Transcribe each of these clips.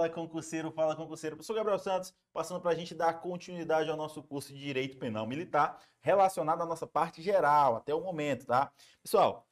Fala, concurseiro, fala, concurseiro. Professor Gabriel Santos, passando para a gente dar continuidade ao nosso curso de Direito Penal Militar, relacionado à nossa parte geral, até o momento, tá? Pessoal,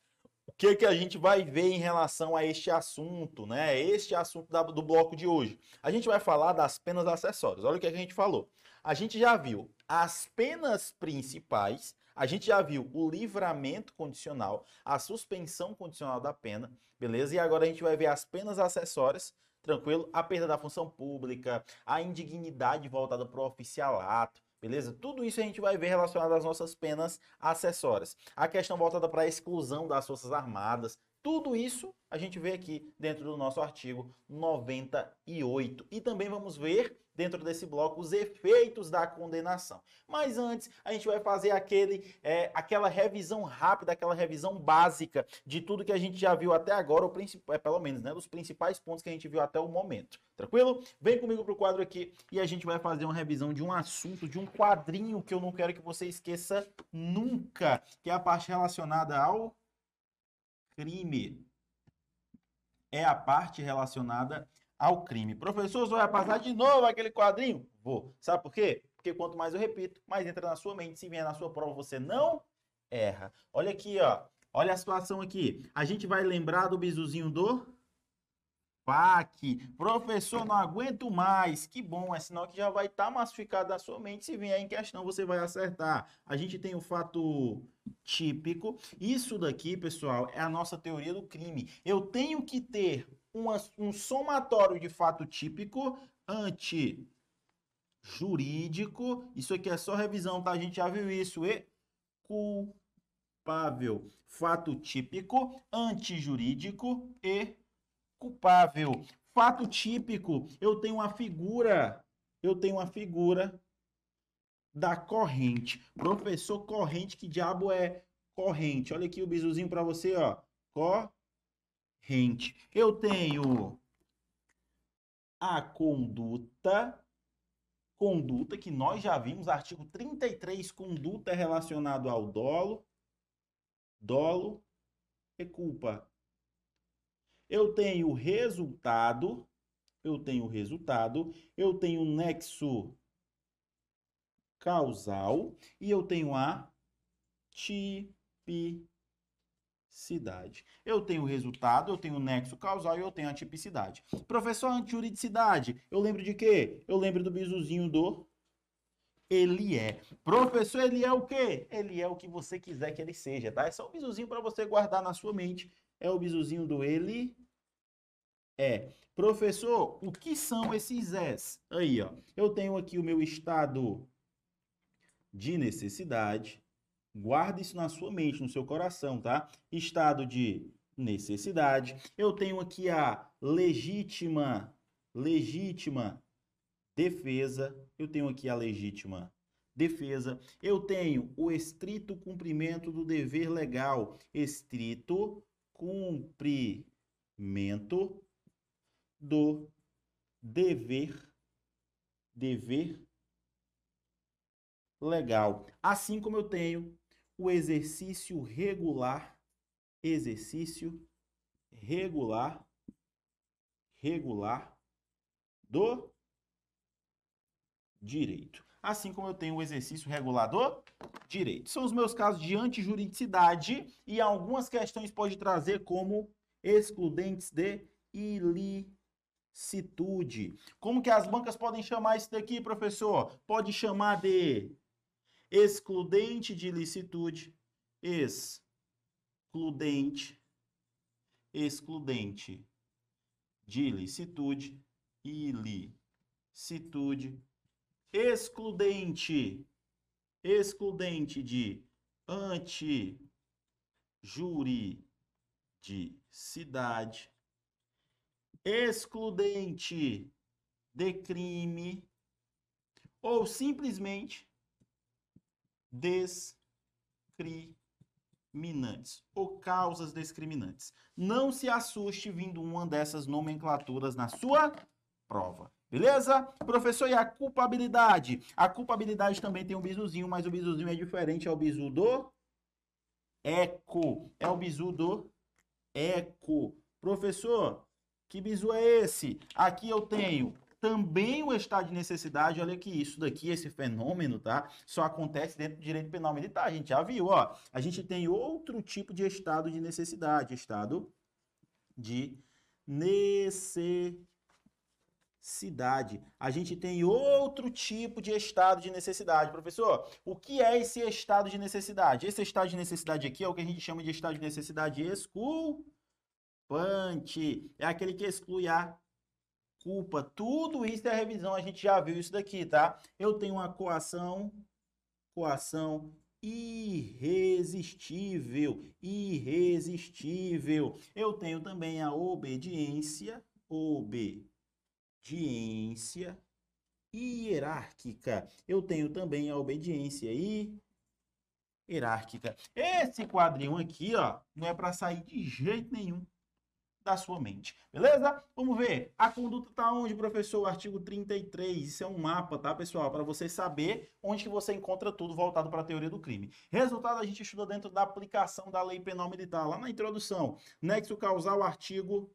o que, que a gente vai ver em relação a este assunto, né? Este assunto da, do bloco de hoje. A gente vai falar das penas acessórias. Olha o que a gente falou. A gente já viu as penas principais, a gente já viu o livramento condicional, a suspensão condicional da pena, beleza? E agora a gente vai ver as penas acessórias, tranquilo? A perda da função pública, a indignidade voltada para o oficialato, beleza? Tudo isso a gente vai ver relacionado às nossas penas acessórias. A questão voltada para a exclusão das Forças Armadas, tudo isso a gente vê aqui dentro do nosso artigo 98. E também vamos ver dentro desse bloco os efeitos da condenação. Mas antes, a gente vai fazer aquele, é, aquela revisão rápida, aquela revisão básica de tudo que a gente já viu até agora, ou é, pelo menos, né, dos principais pontos que a gente viu até o momento. Tranquilo? Vem comigo pro quadro aqui e a gente vai fazer uma revisão de um assunto, de um quadrinho que eu não quero que você esqueça nunca, que é a parte relacionada ao crime. É a parte relacionada ao crime. Professor, você vai passar de novo aquele quadrinho? Vou. Sabe por quê? Porque quanto mais eu repito, mais entra na sua mente. Se vier na sua prova, você não erra. Olha aqui, ó. Olha a situação aqui. A gente vai lembrar do bizuzinho do PAC. Professor, não aguento mais. Que bom, é sinal que já vai estar tá massificado na sua mente. Se vier em questão, você vai acertar. A gente tem o fato típico. Isso daqui, pessoal, é a nossa teoria do crime. Eu tenho que ter uma, um somatório de fato típico anti-jurídico. Isso aqui é só revisão, tá? A gente já viu isso. E culpável. Fato típico, antijurídico e culpável. Fato típico, eu tenho uma figura, eu tenho uma figura da corrente. Professor corrente, que diabo é corrente? Olha aqui o bizuzinho para você, ó. Corrente rente. Eu tenho a conduta, conduta que nós já vimos, artigo 33, conduta relacionado ao dolo, dolo e culpa. Eu tenho resultado, eu tenho resultado, eu tenho nexo causal e eu tenho a tipicidade. Eu tenho resultado, eu tenho nexo causal e eu tenho a tipicidade. Professor, antijuridicidade, eu lembro de quê? Eu lembro do bizuzinho do ele é. Professor, ele é o quê? Ele é o que você quiser que ele seja, tá? É só um bizuzinho para você guardar na sua mente. É o bizuzinho do ele é. Professor, o que são esses S? Aí, ó. Eu tenho aqui o meu estado de necessidade. Guarde isso na sua mente, no seu coração, tá? Estado de necessidade. Eu tenho aqui a legítima, legítima defesa. Eu tenho aqui a legítima defesa. Eu tenho o estrito cumprimento do dever legal. Estrito cumprimento do dever dever legal. Assim como eu tenho o exercício regular, exercício regular, regular do direito. Assim como eu tenho o exercício regular do direito. São os meus casos de antijuridicidade e algumas questões pode trazer como excludentes de ilicitude. Como que as bancas podem chamar isso daqui, professor? Pode chamar de excludente de licitude, excludente, excludente de licitude, ilicitude, excludente, excludente de antijuridicidade, excludente de crime, ou simplesmente discriminantes ou causas discriminantes. Não se assuste vindo uma dessas nomenclaturas na sua prova. Beleza? Professor, e a culpabilidade? A culpabilidade também tem um bizuzinho, mas o bizuzinho é diferente, é o do eco. É o bizu do eco. Professor, Que bizu é esse? Aqui eu tenho também o estado de necessidade, olha que isso daqui, esse fenômeno, tá? Só acontece dentro do direito penal militar, a gente já viu, ó. A gente tem outro tipo de estado de necessidade, estado de necessidade. A gente tem outro tipo de estado de necessidade. Professor, o que é esse estado de necessidade? Esse estado de necessidade aqui é o que a gente chama de estado de necessidade exculpante. É aquele que exclui a culpa. Tudo isso é revisão, a gente já viu isso daqui, tá? Eu tenho uma coação, coação irresistível, irresistível. Eu tenho também a obediência, obediência hierárquica. Eu tenho também a obediência hierárquica. Esse quadrinho aqui, ó, não é para sair de jeito nenhum da sua mente. Beleza? Vamos ver. A conduta está onde, professor? Artigo 33. Isso é um mapa, tá, pessoal? Para você saber onde que você encontra tudo voltado para a teoria do crime. Resultado, a gente estuda dentro da aplicação da lei penal militar, lá na introdução. Nexo causal, artigo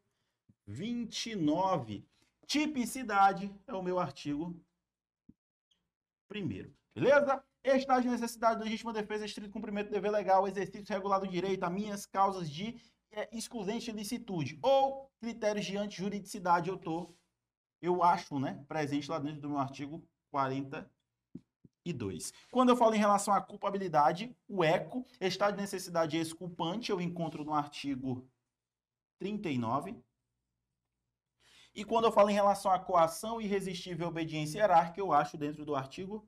29. Tipicidade é o meu artigo primeiro. Beleza? Estado de necessidade, legítima defesa, estrito cumprimento do dever legal, exercício regular do direito, a minhas causas de é excludente de licitude ou critérios de antijuridicidade eu tô, eu acho, né, presente lá dentro do meu artigo 42. Quando eu falo em relação à culpabilidade, o eco, estado de necessidade exculpante, eu encontro no artigo 39. E quando eu falo em relação à coação irresistível e obediência hierárquica, eu acho dentro do artigo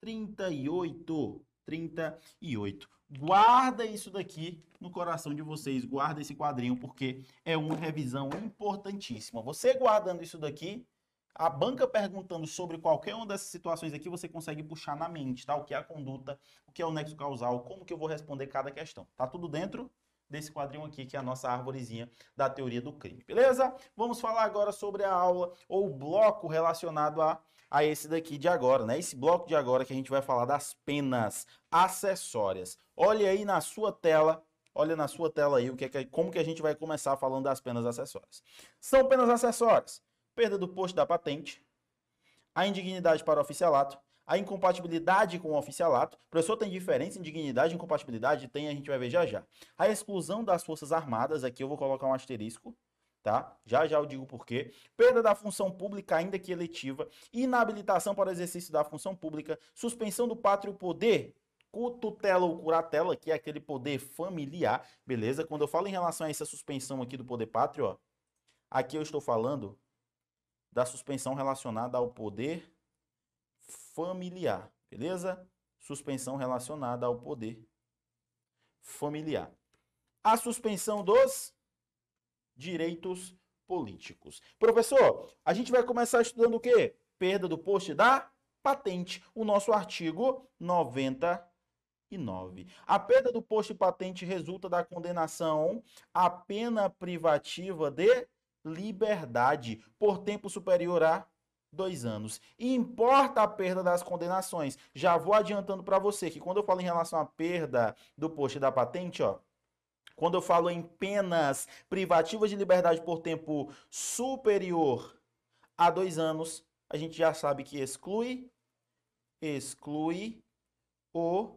38. 38. Guarda isso daqui no coração de vocês, guarda esse quadrinho, porque é uma revisão importantíssima. Você guardando isso daqui, a banca perguntando sobre qualquer uma dessas situações aqui, você consegue puxar na mente, tá? O que é a conduta, o que é o nexo causal, como que eu vou responder cada questão. Tá tudo dentro desse quadrinho aqui, que é a nossa árvorezinha da teoria do crime, beleza? Vamos falar agora sobre a aula ou bloco relacionado a a esse daqui de agora, né? Esse bloco de agora que a gente vai falar das penas acessórias. Olha aí na sua tela, olha na sua tela aí o que é, como que a gente vai começar falando das penas acessórias. São penas acessórias: perda do posto da patente, a indignidade para oficialato, a incompatibilidade com o oficialato. O professor tem diferença em dignidade e incompatibilidade? Tem, a gente vai ver já já. A exclusão das forças armadas, aqui eu vou colocar um asterisco, tá? Já já eu digo por quê. Perda da função pública, ainda que eletiva, inabilitação para exercício da função pública, suspensão do pátrio poder, tutela ou curatela, que é aquele poder familiar, beleza? Quando eu falo em relação a essa suspensão aqui do poder pátrio, ó, aqui eu estou falando da suspensão relacionada ao poder familiar, beleza? Suspensão relacionada ao poder familiar. A suspensão dos direitos políticos. Professor, a gente vai começar estudando o quê? Perda do posto da patente, o nosso artigo 99. A perda do posto de patente resulta da condenação à pena privativa de liberdade por tempo superior a dois anos. E importa a perda das condenações. Já vou adiantando para você que quando eu falo em relação à perda do posto da patente, ó, quando eu falo em penas privativas de liberdade por tempo superior a dois anos, a gente já sabe que exclui, exclui o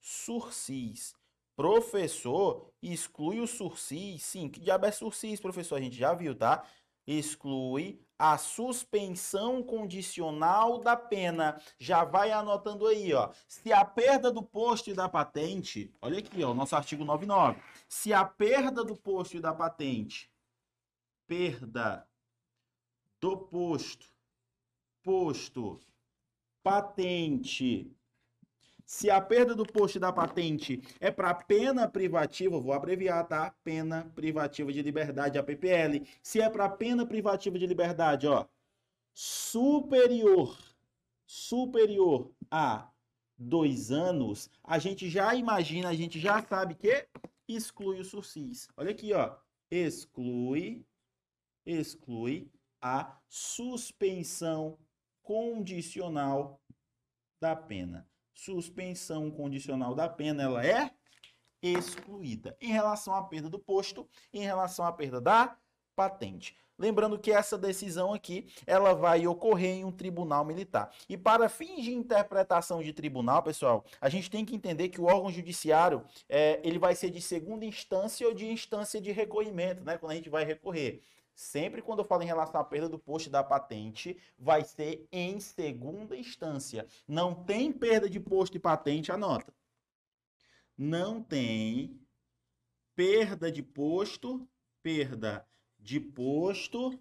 sursis. Professor, exclui o sursis? Sim, que diabo é sursis, professor? A gente já viu, tá? Exclui a suspensão condicional da pena. Já vai anotando aí, ó. Se a perda do posto e da patente, olha aqui, ó, nosso artigo 99. Se a perda do posto e da patente, perda do posto, posto, patente, se a perda do posto da patente é para pena privativa, vou abreviar, tá? Pena privativa de liberdade, a PPL. Se é para pena privativa de liberdade, ó, superior, superior a dois anos, a gente já imagina, a gente já sabe que exclui o sursis. Olha aqui, ó, exclui, exclui a suspensão condicional da pena suspensão condicional da pena, ela é excluída. Em relação à perda do posto, em relação à perda da patente. Lembrando que essa decisão aqui, ela vai ocorrer em um tribunal militar. E para fins de interpretação de tribunal, pessoal, a gente tem que entender que o órgão judiciário, é, ele vai ser de segunda instância ou de instância de recorrimento, né? Quando a gente vai recorrer. Sempre quando eu falo em relação à perda do posto da patente, vai ser em segunda instância. Não tem perda de posto e patente, anota. Não tem perda de posto, perda de posto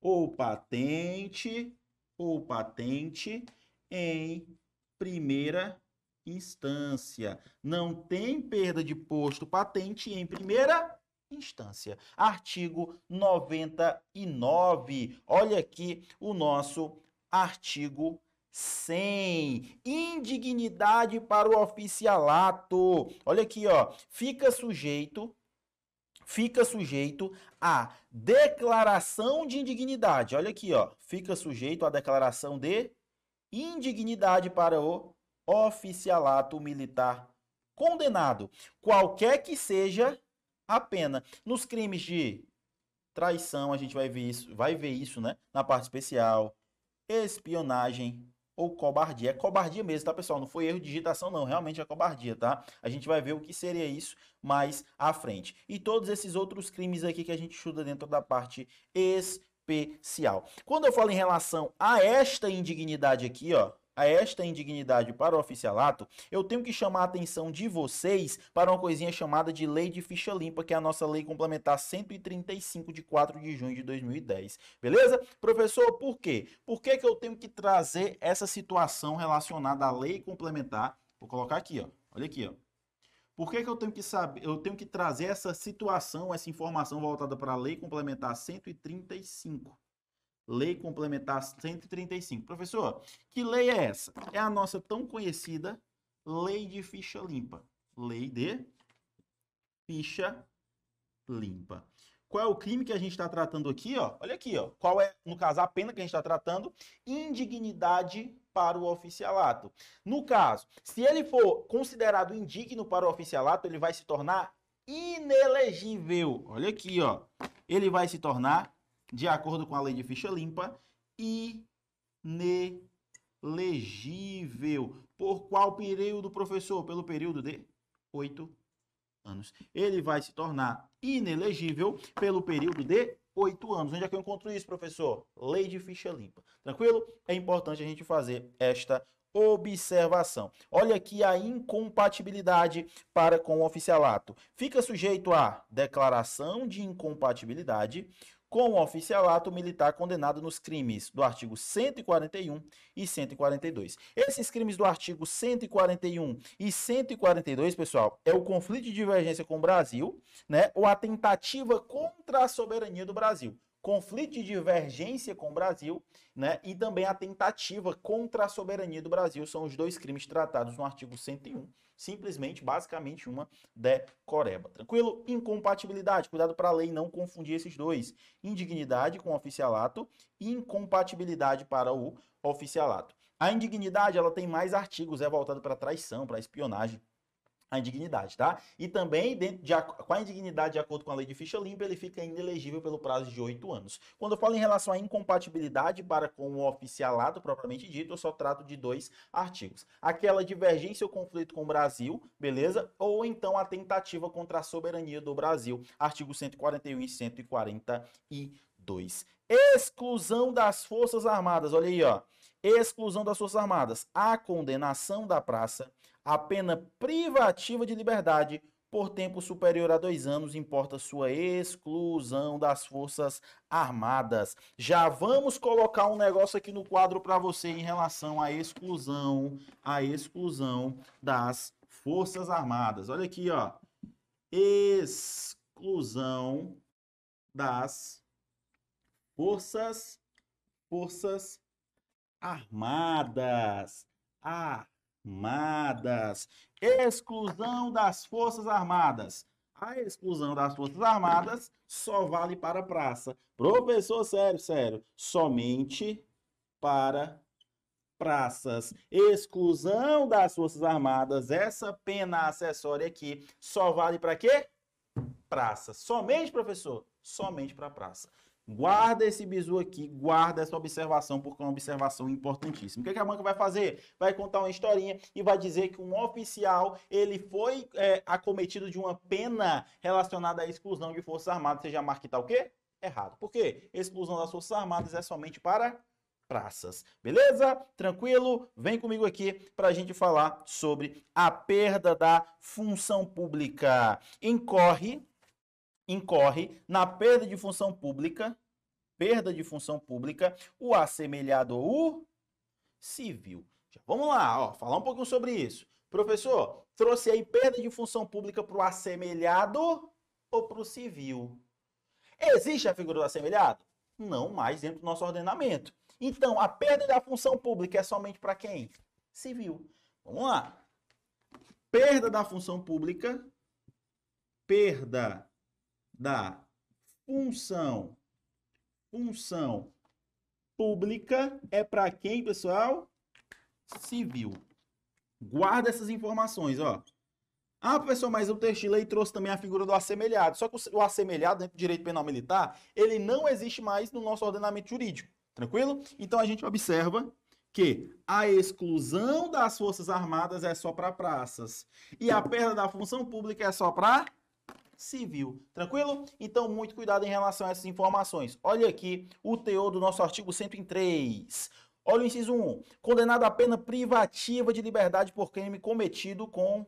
ou patente ou patente em primeira instância. Não tem perda de posto patente em primeira instância. Artigo 99. Olha aqui o nosso artigo 100. Indignidade para o oficialato. Olha aqui, ó. Fica sujeito fica sujeito à declaração de indignidade. Olha aqui, ó. Fica sujeito à declaração de indignidade para o oficialato militar condenado, qualquer que seja a pena. Nos crimes de traição, a gente vai ver isso, vai ver isso, né? Na parte especial, espionagem, ou cobardia. É cobardia mesmo, tá, pessoal? Não foi erro de digitação, não. Realmente é cobardia, tá? A gente vai ver o que seria isso mais à frente. E todos esses outros crimes aqui que a gente estuda dentro da parte especial. Quando eu falo em relação a esta indignidade aqui, ó, a esta indignidade para o oficialato, eu tenho que chamar a atenção de vocês para uma coisinha chamada de Lei de Ficha Limpa, que é a nossa lei complementar 135 de 4 de junho de 2010. Beleza? Professor, por quê? Por que, que eu tenho que trazer essa situação relacionada à lei complementar? Vou colocar aqui, ó. Olha aqui, ó. Por que, que eu tenho que saber, eu tenho que trazer essa situação, essa informação voltada para a lei complementar 135? Lei Complementar 135. Professor, que lei é essa? É a nossa tão conhecida Lei de Ficha Limpa. Lei de Ficha Limpa. Qual é o crime que a gente está tratando aqui? Ó? Olha aqui, ó. qual é, no caso, a pena que a gente está tratando? Indignidade para o oficialato. No caso, se ele for considerado indigno para o oficialato, ele vai se tornar inelegível. Olha aqui, ó. Ele vai se tornar de acordo com a lei de ficha limpa, inelegível. Por qual período, professor? Pelo período de oito anos. Ele vai se tornar inelegível pelo período de oito anos. Onde é que eu encontro isso, professor? Lei de ficha limpa. Tranquilo? É importante a gente fazer esta observação. Olha aqui a incompatibilidade para com o oficialato. Fica sujeito à declaração de incompatibilidade com o oficialato militar condenado nos crimes do artigo 141 e 142. Esses crimes do artigo 141 e 142, pessoal, é o conflito de divergência com o Brasil, né, ou a tentativa contra a soberania do Brasil. Conflito de divergência com o Brasil, né, e também a tentativa contra a soberania do Brasil são os dois crimes tratados no artigo 101 simplesmente, basicamente, uma decoreba. Tranquilo? Incompatibilidade. Cuidado para a lei não confundir esses dois. Indignidade com oficialato e incompatibilidade para o oficialato. A indignidade, ela tem mais artigos, é voltado para traição, para espionagem a indignidade, tá? E também, dentro de, com a indignidade, de acordo com a lei de ficha limpa, ele fica inelegível pelo prazo de oito anos. Quando eu falo em relação à incompatibilidade para com o oficialato propriamente dito, eu só trato de dois artigos. Aquela divergência ou conflito com o Brasil, beleza? Ou então a tentativa contra a soberania do Brasil, artigo 141 e 142. Exclusão das Forças Armadas, olha aí, ó. Exclusão das Forças Armadas. A condenação da praça a pena privativa de liberdade por tempo superior a dois anos importa sua exclusão das Forças Armadas. Já vamos colocar um negócio aqui no quadro para você em relação à exclusão, a exclusão das Forças Armadas. Olha aqui, ó. Exclusão das Forças Forças Armadas. Ah, Armadas. Exclusão das Forças Armadas. A exclusão das Forças Armadas só vale para a praça. Professor, sério, sério. Somente para praças. Exclusão das Forças Armadas. Essa pena acessória aqui só vale para quê? Praça. Somente, professor? somente para praça. Guarda esse bizu aqui, guarda essa observação, porque é uma observação importantíssima. O que, é que a banca vai fazer? Vai contar uma historinha e vai dizer que um oficial ele foi é, acometido de uma pena relacionada à exclusão de Forças Armadas. Você já marca que tá o quê? Errado. Por quê? Exclusão das Forças Armadas é somente para praças. Beleza? Tranquilo? Vem comigo aqui para a gente falar sobre a perda da função pública. Incorre incorre na perda de função pública, perda de função pública, o assemelhado ou civil. Vamos lá, ó, falar um pouquinho sobre isso. Professor, trouxe aí perda de função pública para o assemelhado ou para o civil? Existe a figura do assemelhado? Não mais dentro do nosso ordenamento. Então, a perda da função pública é somente para quem? Civil. Vamos lá. Perda da função pública, perda da função função pública é para quem, pessoal? Civil. Guarda essas informações, ó. Ah, professor, mas o texto de lei trouxe também a figura do assemelhado. Só que o assemelhado, dentro do direito penal militar, ele não existe mais no nosso ordenamento jurídico. Tranquilo? Então a gente observa que a exclusão das Forças Armadas é só para praças e a perda da função pública é só para civil. Tranquilo? Então, muito cuidado em relação a essas informações. Olha aqui o teor do nosso artigo 103. Olha o inciso 1. Condenado a pena privativa de liberdade por crime cometido com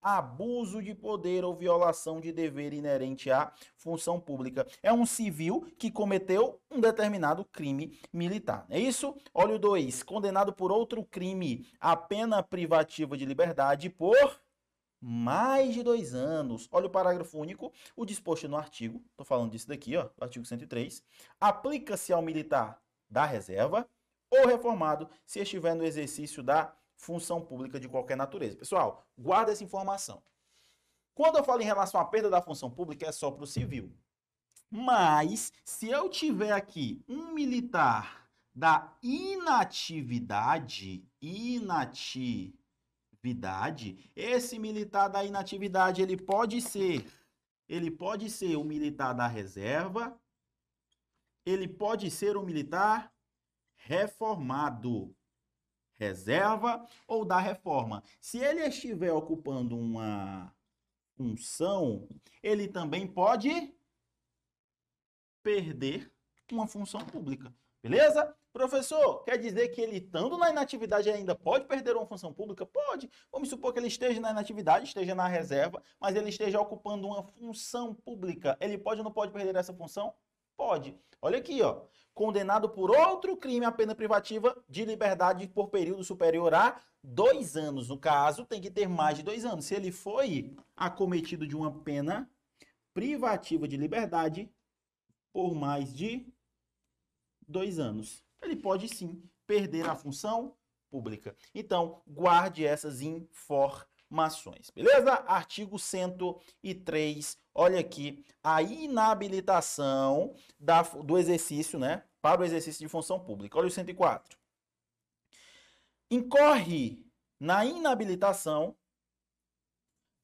abuso de poder ou violação de dever inerente à função pública. É um civil que cometeu um determinado crime militar. É isso? Olha o 2. Condenado por outro crime a pena privativa de liberdade por mais de dois anos. Olha o parágrafo único, o disposto no artigo, estou falando disso daqui, ó, artigo 103, aplica-se ao militar da reserva ou reformado se estiver no exercício da função pública de qualquer natureza. Pessoal, guarda essa informação. Quando eu falo em relação à perda da função pública, é só para o civil. Mas, se eu tiver aqui um militar da inatividade, inatividade, inatividade, esse militar da inatividade, ele pode ser, ele pode ser o militar da reserva, ele pode ser um militar reformado, reserva ou da reforma. Se ele estiver ocupando uma função, ele também pode perder uma função pública. Beleza? Professor, quer dizer que ele estando na inatividade ainda pode perder uma função pública? Pode. Vamos supor que ele esteja na inatividade, esteja na reserva, mas ele esteja ocupando uma função pública. Ele pode ou não pode perder essa função? Pode. Olha aqui, ó. Condenado por outro crime a pena privativa de liberdade por período superior a dois anos. No caso, tem que ter mais de dois anos. Se ele foi acometido de uma pena privativa de liberdade por mais de dois anos ele pode sim perder a função pública. Então, guarde essas informações, beleza? Artigo 103, olha aqui, a inabilitação da, do exercício, né, para o exercício de função pública. Olha o 104. Incorre na inabilitação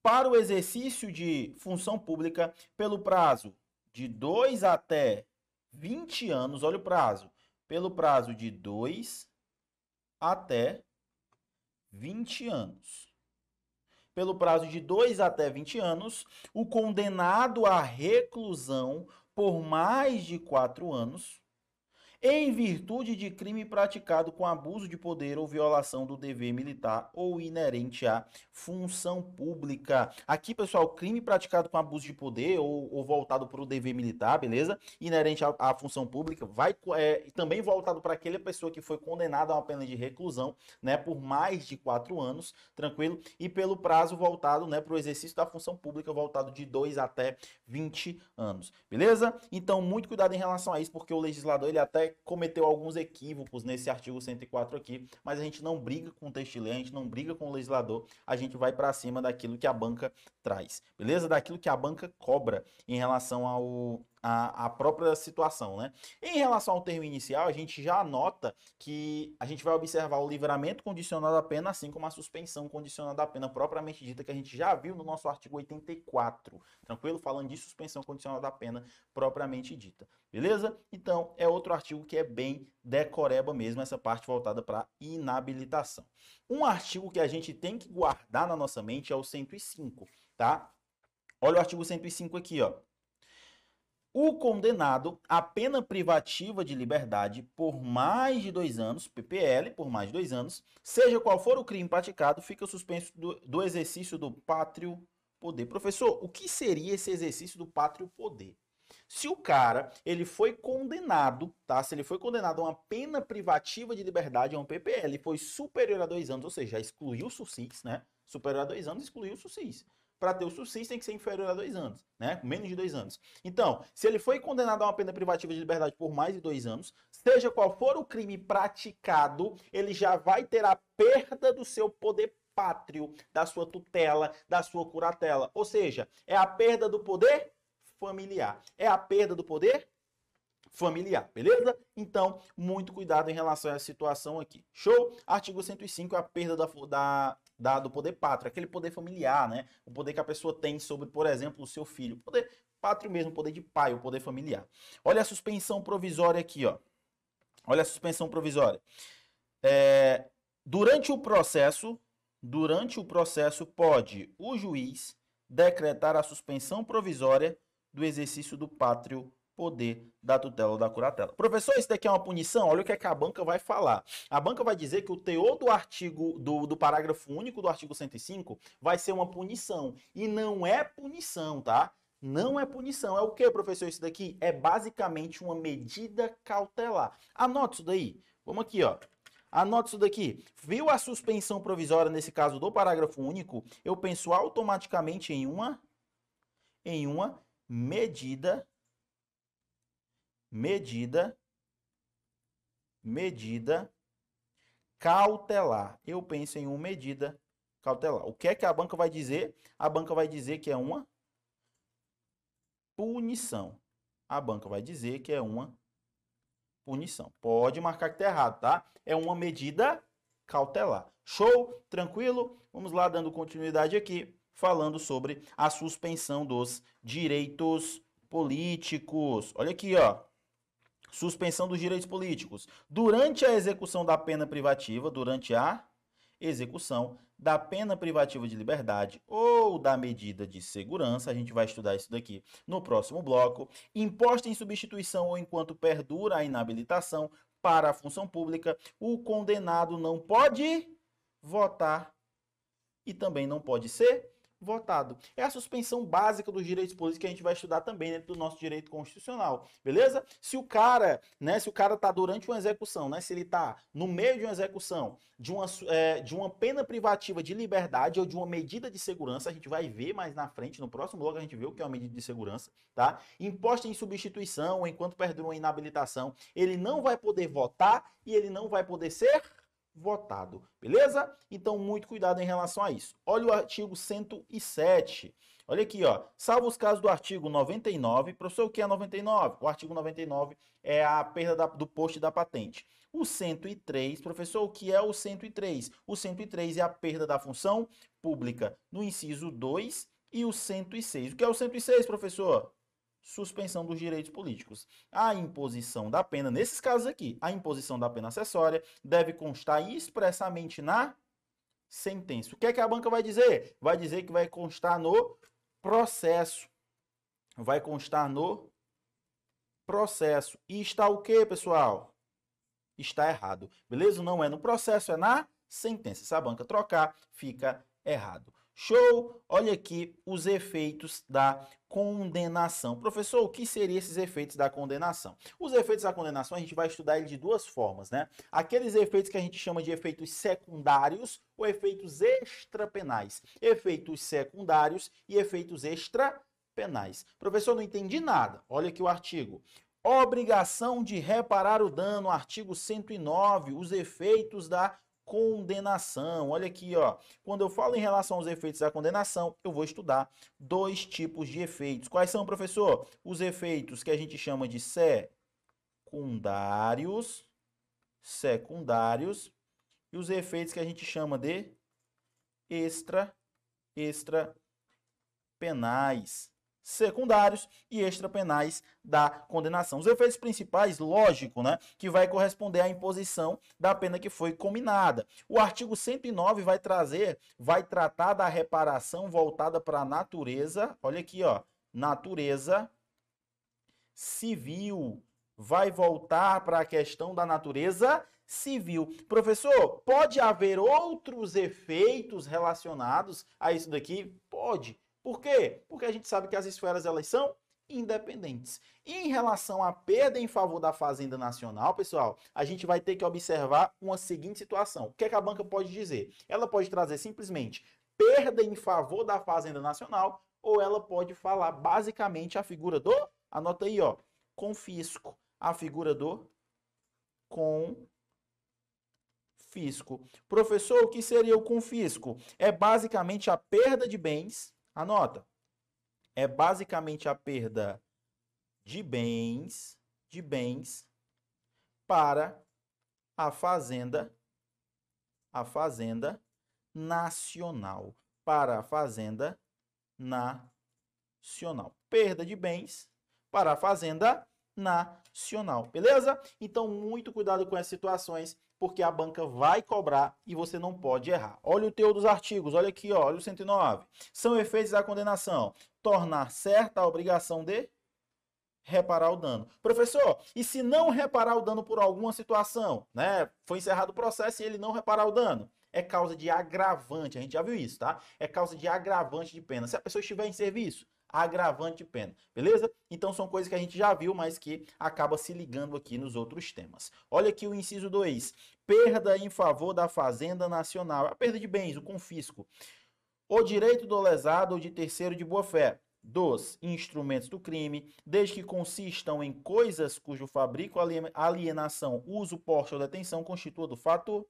para o exercício de função pública pelo prazo de 2 até 20 anos, olha o prazo, pelo prazo de 2 até 20 anos. Pelo prazo de 2 até 20 anos, o condenado à reclusão por mais de 4 anos em virtude de crime praticado com abuso de poder ou violação do dever militar ou inerente à função pública. Aqui, pessoal, crime praticado com abuso de poder ou, ou voltado para o dever militar, beleza? Inerente à, à função pública, vai é, também voltado para aquela pessoa que foi condenada a uma pena de reclusão, né, por mais de quatro anos, tranquilo? E pelo prazo voltado, né, para o exercício da função pública, voltado de 2 até 20 anos, beleza? Então, muito cuidado em relação a isso, porque o legislador, ele até cometeu alguns equívocos nesse artigo 104 aqui, mas a gente não briga com o textilê, a gente não briga com o legislador, a gente vai para cima daquilo que a banca traz, beleza? Daquilo que a banca cobra em relação ao, a, a, própria situação, né? Em relação ao termo inicial, a gente já nota que a gente vai observar o livramento condicional da pena, assim como a suspensão condicional da pena propriamente dita, que a gente já viu no nosso artigo 84, tranquilo? Falando de suspensão condicional da pena propriamente dita, beleza? Então, é outro artigo que é bem decoreba mesmo, essa parte voltada para inabilitação. Um artigo que a gente tem que guardar na nossa mente é o 105, tá? Olha o artigo 105 aqui, ó o condenado à pena privativa de liberdade por mais de dois anos, PPL, por mais de dois anos, seja qual for o crime praticado, fica suspenso do, do exercício do pátrio poder. Professor, o que seria esse exercício do pátrio poder? Se o cara, ele foi condenado, tá? Se ele foi condenado a uma pena privativa de liberdade, a um PPL, foi superior a dois anos, ou seja, excluiu o SUSIS, né? Superior a dois anos, excluiu o SUSIS para ter o suicídio tem que ser inferior a dois anos, né? Menos de dois anos. Então, se ele foi condenado a uma pena privativa de liberdade por mais de dois anos, seja qual for o crime praticado, ele já vai ter a perda do seu poder pátrio, da sua tutela, da sua curatela. Ou seja, é a perda do poder familiar. É a perda do poder familiar, beleza? Então, muito cuidado em relação a essa situação aqui. Show? Artigo 105 é a perda da, da da, do poder pátrio, aquele poder familiar, né? O poder que a pessoa tem sobre, por exemplo, o seu filho. O poder pátrio mesmo, o poder de pai, o poder familiar. Olha a suspensão provisória aqui, ó. Olha a suspensão provisória. É, durante o processo, durante o processo, pode o juiz decretar a suspensão provisória do exercício do pátrio poder da tutela ou da curatela. Professor, isso daqui é uma punição? Olha o que, é que a banca vai falar. A banca vai dizer que o teor do artigo, do, do parágrafo único do artigo 105 vai ser uma punição. E não é punição, tá? Não é punição. É o que, professor, isso daqui? É basicamente uma medida cautelar. Anote isso daí. Vamos aqui, ó. Anote isso daqui. Viu a suspensão provisória, nesse caso do parágrafo único? Eu penso automaticamente em uma, em uma medida medida medida cautelar. Eu penso em uma medida cautelar. O que é que a banca vai dizer? A banca vai dizer que é uma punição. A banca vai dizer que é uma punição. Pode marcar que está errado, tá? É uma medida cautelar. Show? Tranquilo? Vamos lá dando continuidade aqui, falando sobre a suspensão dos direitos políticos. Olha aqui, ó. Suspensão dos direitos políticos. Durante a execução da pena privativa, durante a execução da pena privativa de liberdade ou da medida de segurança, a gente vai estudar isso daqui no próximo bloco, imposta em substituição ou enquanto perdura a inabilitação para a função pública, o condenado não pode votar e também não pode ser votado. É a suspensão básica dos direitos políticos que a gente vai estudar também dentro do nosso direito constitucional, beleza? Se o cara, né, se o cara tá durante uma execução, né, se ele tá no meio de uma execução de uma, é, de uma pena privativa de liberdade ou de uma medida de segurança, a gente vai ver mais na frente, no próximo bloco a gente vê o que é uma medida de segurança, tá? Imposta em substituição, enquanto perdura uma inabilitação, ele não vai poder votar e ele não vai poder ser votado, beleza? Então, muito cuidado em relação a isso. Olha o artigo 107. Olha aqui, ó. Salvo os casos do artigo 99. Professor, o que é 99? O artigo 99 é a perda da, do posto da patente. O 103, professor, o que é o 103? O 103 é a perda da função pública no inciso 2 e o 106. O que é o 106, professor? Suspensão dos direitos políticos. A imposição da pena, nesses casos aqui, a imposição da pena acessória deve constar expressamente na sentença. O que é que a banca vai dizer? Vai dizer que vai constar no processo. Vai constar no processo. E está o que, pessoal? Está errado. Beleza? Não é no processo, é na sentença. Se a banca trocar, fica errado. Show! Olha aqui os efeitos da condenação. Professor, o que seriam esses efeitos da condenação? Os efeitos da condenação a gente vai estudar ele de duas formas, né? Aqueles efeitos que a gente chama de efeitos secundários ou efeitos extrapenais. Efeitos secundários e efeitos extrapenais. Professor, não entendi nada. Olha aqui o artigo. Obrigação de reparar o dano, artigo 109, os efeitos da condenação. Olha aqui, ó. Quando eu falo em relação aos efeitos da condenação, eu vou estudar dois tipos de efeitos. Quais são, professor? Os efeitos que a gente chama de secundários, secundários, e os efeitos que a gente chama de extra, extra penais secundários e extrapenais da condenação. Os efeitos principais, lógico, né, que vai corresponder à imposição da pena que foi combinada. O artigo 109 vai trazer, vai tratar da reparação voltada para a natureza, olha aqui, ó, natureza civil. Vai voltar para a questão da natureza civil. Professor, pode haver outros efeitos relacionados a isso daqui? Pode. Por quê? Porque a gente sabe que as esferas elas são independentes. E em relação à perda em favor da Fazenda Nacional, pessoal, a gente vai ter que observar uma seguinte situação. O que, é que a banca pode dizer? Ela pode trazer simplesmente perda em favor da Fazenda Nacional ou ela pode falar basicamente a figura do, anota aí, ó, confisco, a figura do confisco. Professor, o que seria o confisco? É basicamente a perda de bens Anota. É basicamente a perda de bens, de bens para a fazenda a fazenda nacional, para a fazenda nacional. Perda de bens para a fazenda nacional, beleza? Então, muito cuidado com essas situações, porque a banca vai cobrar e você não pode errar. Olha o teu dos artigos, olha aqui, olha o 109. São efeitos da condenação. Tornar certa a obrigação de reparar o dano. Professor, e se não reparar o dano por alguma situação, né? Foi encerrado o processo e ele não reparar o dano? É causa de agravante, a gente já viu isso, tá? É causa de agravante de pena. Se a pessoa estiver em serviço, agravante de pena, beleza? Então são coisas que a gente já viu, mas que acaba se ligando aqui nos outros temas. Olha aqui o inciso 2. Perda em favor da Fazenda Nacional. A perda de bens, o confisco. O direito do lesado ou de terceiro de boa-fé dos instrumentos do crime, desde que consistam em coisas cujo fabrico, alienação, uso, porte ou detenção constitua do fato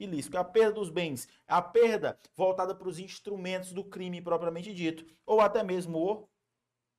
ilícito, a perda dos bens, a perda voltada para os instrumentos do crime propriamente dito, ou até mesmo o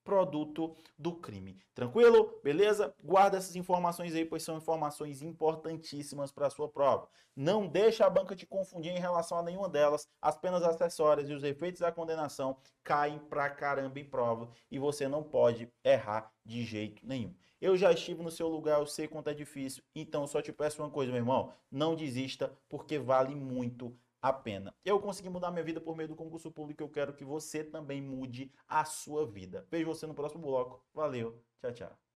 produto do crime. Tranquilo? Beleza? Guarda essas informações aí, pois são informações importantíssimas para a sua prova. Não deixa a banca te confundir em relação a nenhuma delas. As penas acessórias e os efeitos da condenação caem pra caramba em prova e você não pode errar de jeito nenhum. Eu já estive no seu lugar, eu sei quanto é difícil. Então, só te peço uma coisa, meu irmão. Não desista, porque vale muito a pena. Eu consegui mudar minha vida por meio do concurso público. Eu quero que você também mude a sua vida. Vejo você no próximo bloco. Valeu. Tchau, tchau.